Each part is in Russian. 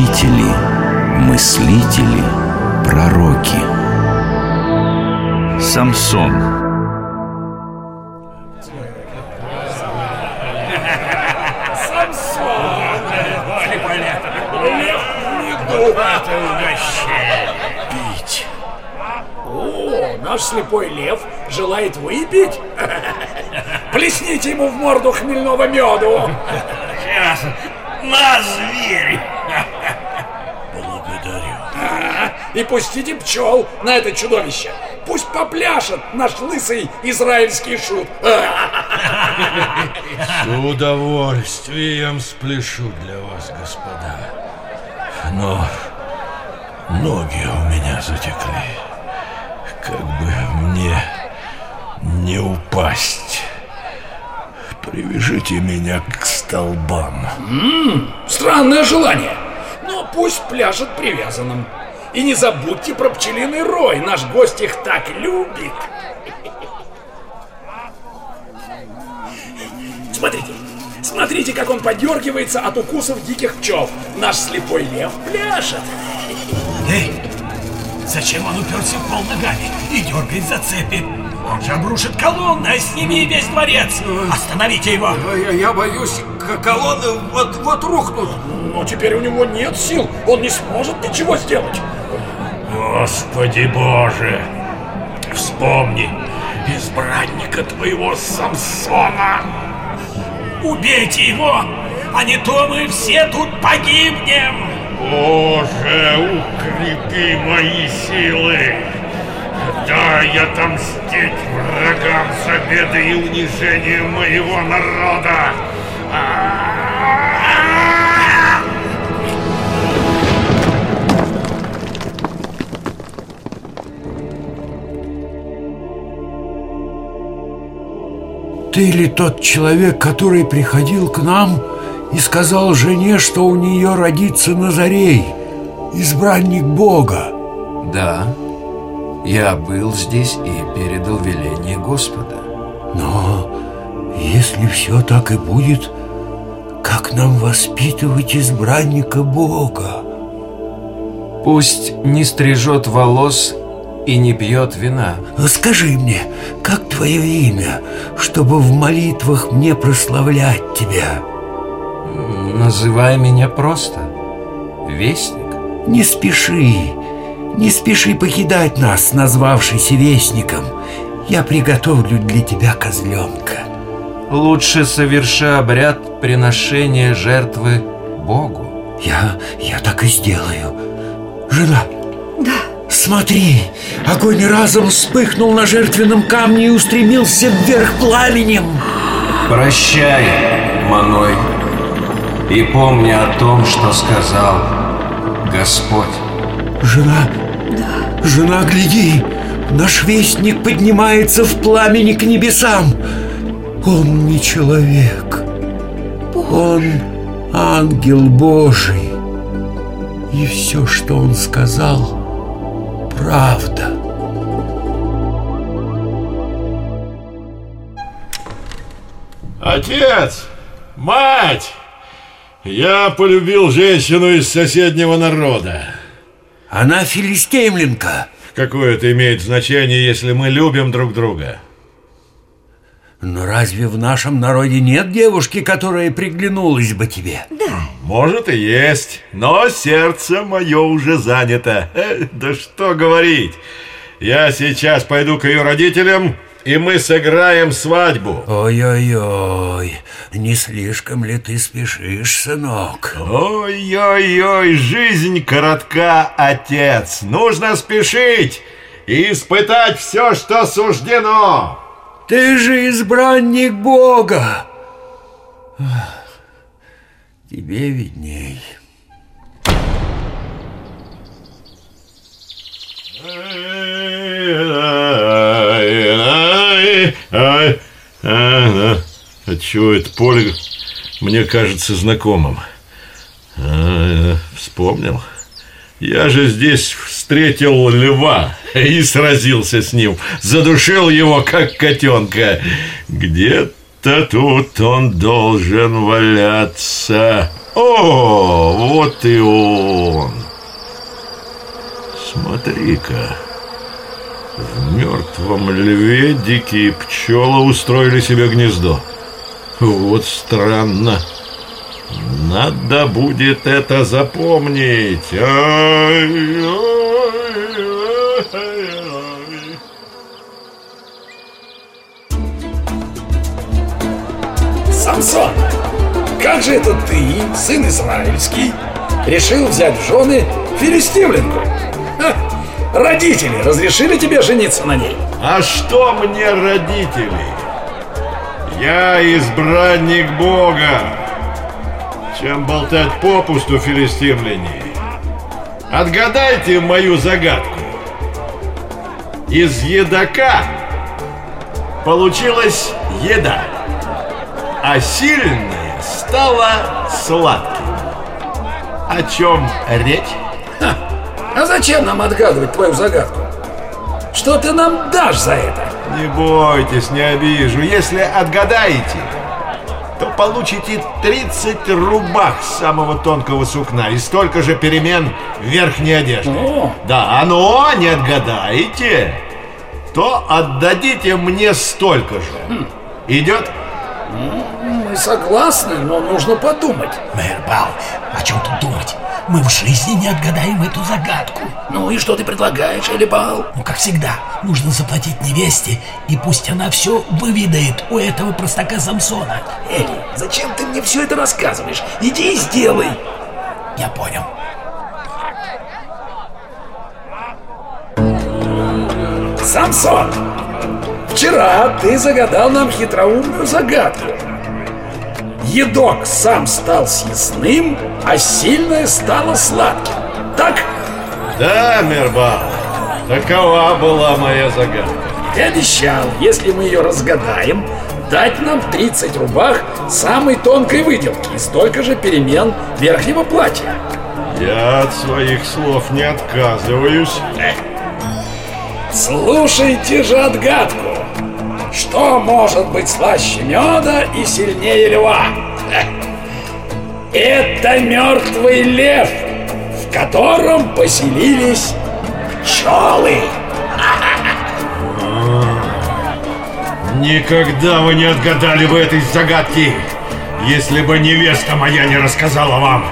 учители, мыслители, пророки. Самсон Пить. О, наш слепой лев желает выпить? Плесните ему в морду хмельного меду. Сейчас. На, зверь! И пустите пчел на это чудовище. Пусть попляшет наш лысый израильский шут. С удовольствием спляшу для вас, господа. Но ноги у меня затекли. Как бы мне не упасть. Привяжите меня к столбам. М-м, странное желание. Но пусть пляшет привязанным. И не забудьте про пчелиный рой. Наш гость их так любит. Смотрите, смотрите, как он подергивается от укусов диких пчел. Наш слепой лев пляшет. Эй, зачем он уперся в пол ногами и дергает за цепи? Он же обрушит колонны, а с ними и весь дворец. Остановите его. Я, я боюсь, колонны вот-вот рухнут. Но теперь у него нет сил. Он не сможет ничего сделать. Господи Боже, вспомни избранника твоего Самсона. Убейте его, а не то мы все тут погибнем. Боже, укрепи мои силы. Дай отомстить врагам за беды и унижение моего народа. Ты ли тот человек, который приходил к нам и сказал жене, что у нее родится Назарей, избранник Бога? Да, я был здесь и передал веление Господа. Но если все так и будет, как нам воспитывать избранника Бога? Пусть не стрижет волос и не пьет вина. Скажи мне, как твое имя, чтобы в молитвах мне прославлять тебя? Называй меня просто Вестник. Не спеши, не спеши покидать нас, назвавшийся Вестником. Я приготовлю для тебя козленка. Лучше соверши обряд приношения жертвы Богу. Я, я так и сделаю. Жена. Смотри, огонь разом вспыхнул на жертвенном камне и устремился вверх пламенем. Прощай, Маной, и помни о том, что сказал Господь. Жена, да. жена, гляди, наш вестник поднимается в пламени к небесам. Он не человек, он ангел Божий. И все, что он сказал, правда. Отец! Мать! Я полюбил женщину из соседнего народа. Она филистимлянка. Какое это имеет значение, если мы любим друг друга? Но разве в нашем народе нет девушки, которая приглянулась бы тебе? Да. Может и есть, но сердце мое уже занято. Э, Да что говорить. Я сейчас пойду к ее родителям, и мы сыграем свадьбу. Ой-ой-ой, не слишком ли ты спешишь, сынок? Ой-ой-ой, жизнь коротка, отец. Нужно спешить и испытать все, что суждено. Ты же избранник Бога. Тебе видней. Отчего это поле мне кажется знакомым? А, вспомнил. Я же здесь встретил льва и сразился с ним. Задушил его, как котенка. Где-то тут он должен валяться. О, вот и он. Смотри-ка. В мертвом льве дикие пчелы устроили себе гнездо. Вот странно. Надо будет это запомнить. Ай, ай, ай. Самсон, как же это ты, сын израильский, решил взять в жены филистимлянку? Ха, Родители разрешили тебе жениться на ней? А что мне родители? Я избранник Бога. Чем болтать попусту, филистимляне? Отгадайте мою загадку. Из едока получилась еда, а сильная стала сладкой. О чем речь? А зачем нам отгадывать твою загадку? Что ты нам дашь за это? Не бойтесь, не обижу. Если отгадаете, получите 30 рубах самого тонкого сукна и столько же перемен верхней одежде. О. Да, но не отгадаете, то отдадите мне столько же. Идет? Мы согласны, но нужно подумать. Мэр Бал, о чем тут думать? Мы в жизни не отгадаем эту загадку. Ну и что ты предлагаешь, Элибал? Ну, как всегда, нужно заплатить невесте, и пусть она все выведает у этого простака Самсона. Эли, зачем ты мне все это рассказываешь? Иди и сделай. Я понял. Самсон, вчера ты загадал нам хитроумную загадку. Едок сам стал съестным, а сильное стало сладким. Так? Да, Мербал, такова была моя загадка. Ты обещал, если мы ее разгадаем, дать нам 30 рубах самой тонкой выделки и столько же перемен верхнего платья. Я от своих слов не отказываюсь. Слушайте же отгадку. Что может быть слаще меда и сильнее льва? Это мертвый лев, в котором поселились пчелы. Никогда вы не отгадали бы этой загадки, если бы невеста моя не рассказала вам.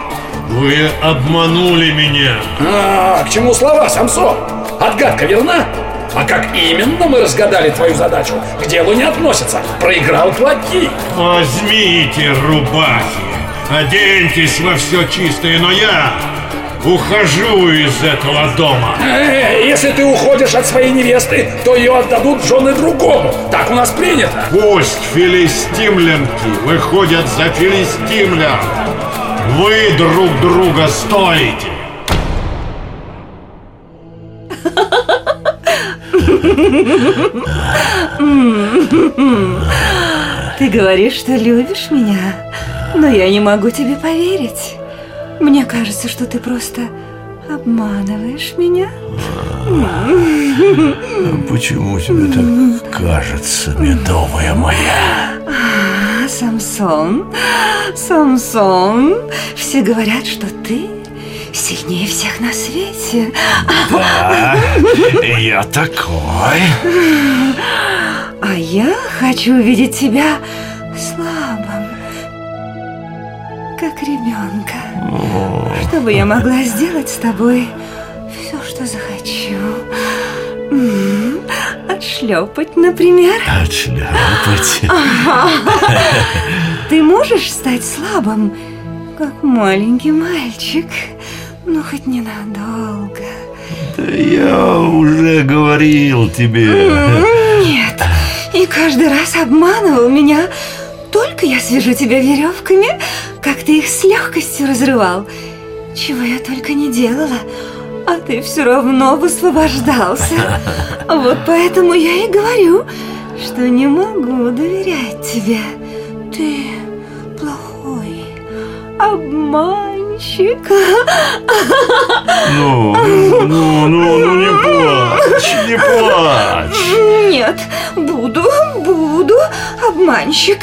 Вы обманули меня. А, к чему слова, Самсон? Отгадка верна? А как именно мы разгадали твою задачу, к делу не относится. Проиграл плати. Возьмите рубахи, оденьтесь во все чистое, но я ухожу из этого дома. Э, если ты уходишь от своей невесты, то ее отдадут в жены другому. Так у нас принято. Пусть филистимлянки выходят за филистимлян. Вы друг друга стоите. Ты говоришь, что любишь меня, но я не могу тебе поверить. Мне кажется, что ты просто обманываешь меня. Почему тебе так кажется, медовая моя? А, Самсон, Самсон, все говорят, что ты сильнее всех на свете. Да, я такой. А я хочу видеть тебя слабым, как ребенка. Чтобы я могла сделать с тобой все, что захочу. М, Отшлепать, например. Отшляпать. Ты можешь стать слабым, как маленький мальчик, ну хоть ненадолго. Да я уже говорил тебе. Нет, и каждый раз обманывал меня. Только я свяжу тебя веревками, как ты их с легкостью разрывал. Чего я только не делала, а ты все равно высвобождался. Вот поэтому я и говорю, что не могу доверять тебе. Ты плохой обманщик. Ну, ну, ну, ну, не плачь, не плачь. Нет, буду, обманщик.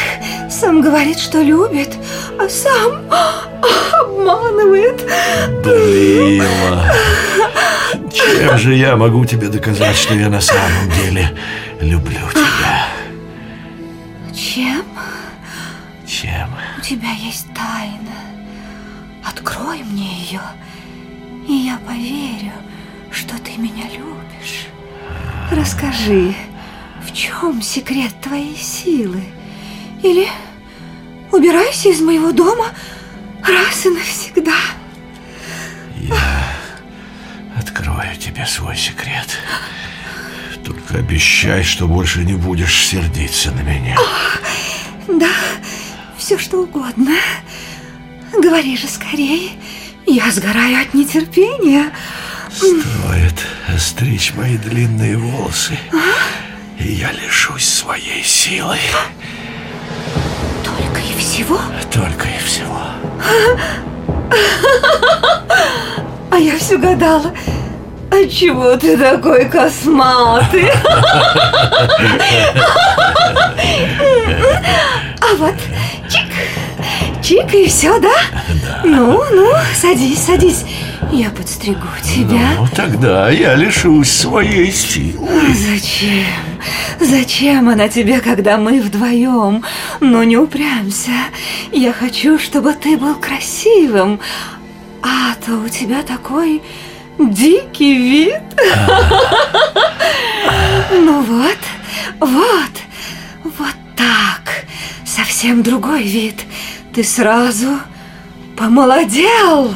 Сам говорит, что любит, а сам обманывает. Далила, чем же я могу тебе доказать, что я на самом деле люблю тебя? Чем? Чем? У тебя есть тайна. Открой мне ее, и я поверю, что ты меня любишь. Расскажи, чем секрет твоей силы? Или убирайся из моего дома раз и навсегда. Я открою тебе свой секрет. Только обещай, что больше не будешь сердиться на меня. Да, все что угодно. Говори же скорее. Я сгораю от нетерпения. Стоит остричь мои длинные волосы, и я лишусь своей силы. Только и всего? Только и всего. А я все гадала. А чего ты такой косматый? А вот чик, чик и все, да? Ну, ну, садись, садись. Я подстригу тебя. Ну, тогда я лишусь своей силы. Зачем? Зачем она тебе, когда мы вдвоем? Ну, не упрямься. Я хочу, чтобы ты был красивым. А то у тебя такой дикий вид. Ну вот, вот, вот так. Совсем другой вид. Ты сразу помолодел.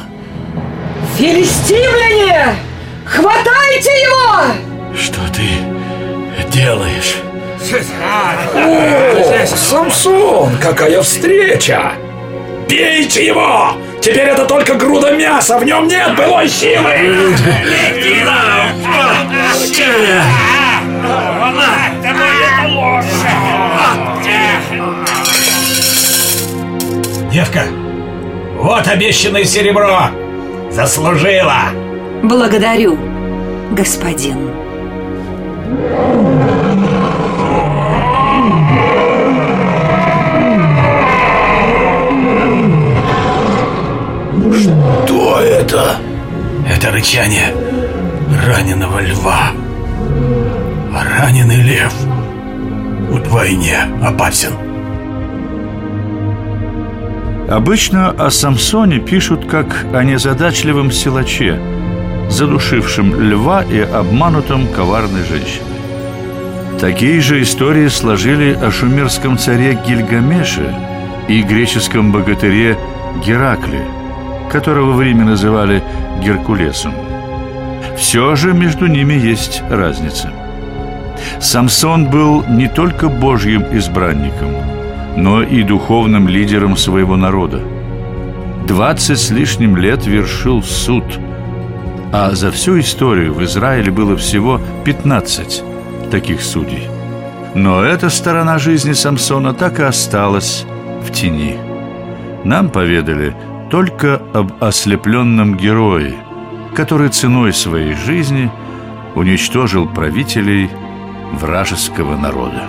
Филистимляне! Хватайте его! Что ты делаешь? О, Самсон, какая встреча! Бейте его! Теперь это только груда мяса, в нем нет былой силы! Девка, вот обещанное серебро. Заслужила. Благодарю, господин. Что это? Это рычание раненого льва. А раненый лев вдвойне опасен. Обычно о Самсоне пишут как о незадачливом силаче, задушившем льва и обманутом коварной женщиной. Такие же истории сложили о шумерском царе Гильгамеше и греческом богатыре Геракле, которого в Риме называли Геркулесом. Все же между ними есть разница. Самсон был не только божьим избранником, но и духовным лидером своего народа. Двадцать с лишним лет вершил суд, а за всю историю в Израиле было всего 15 таких судей. Но эта сторона жизни Самсона так и осталась в тени. Нам поведали только об ослепленном герое, который ценой своей жизни уничтожил правителей вражеского народа.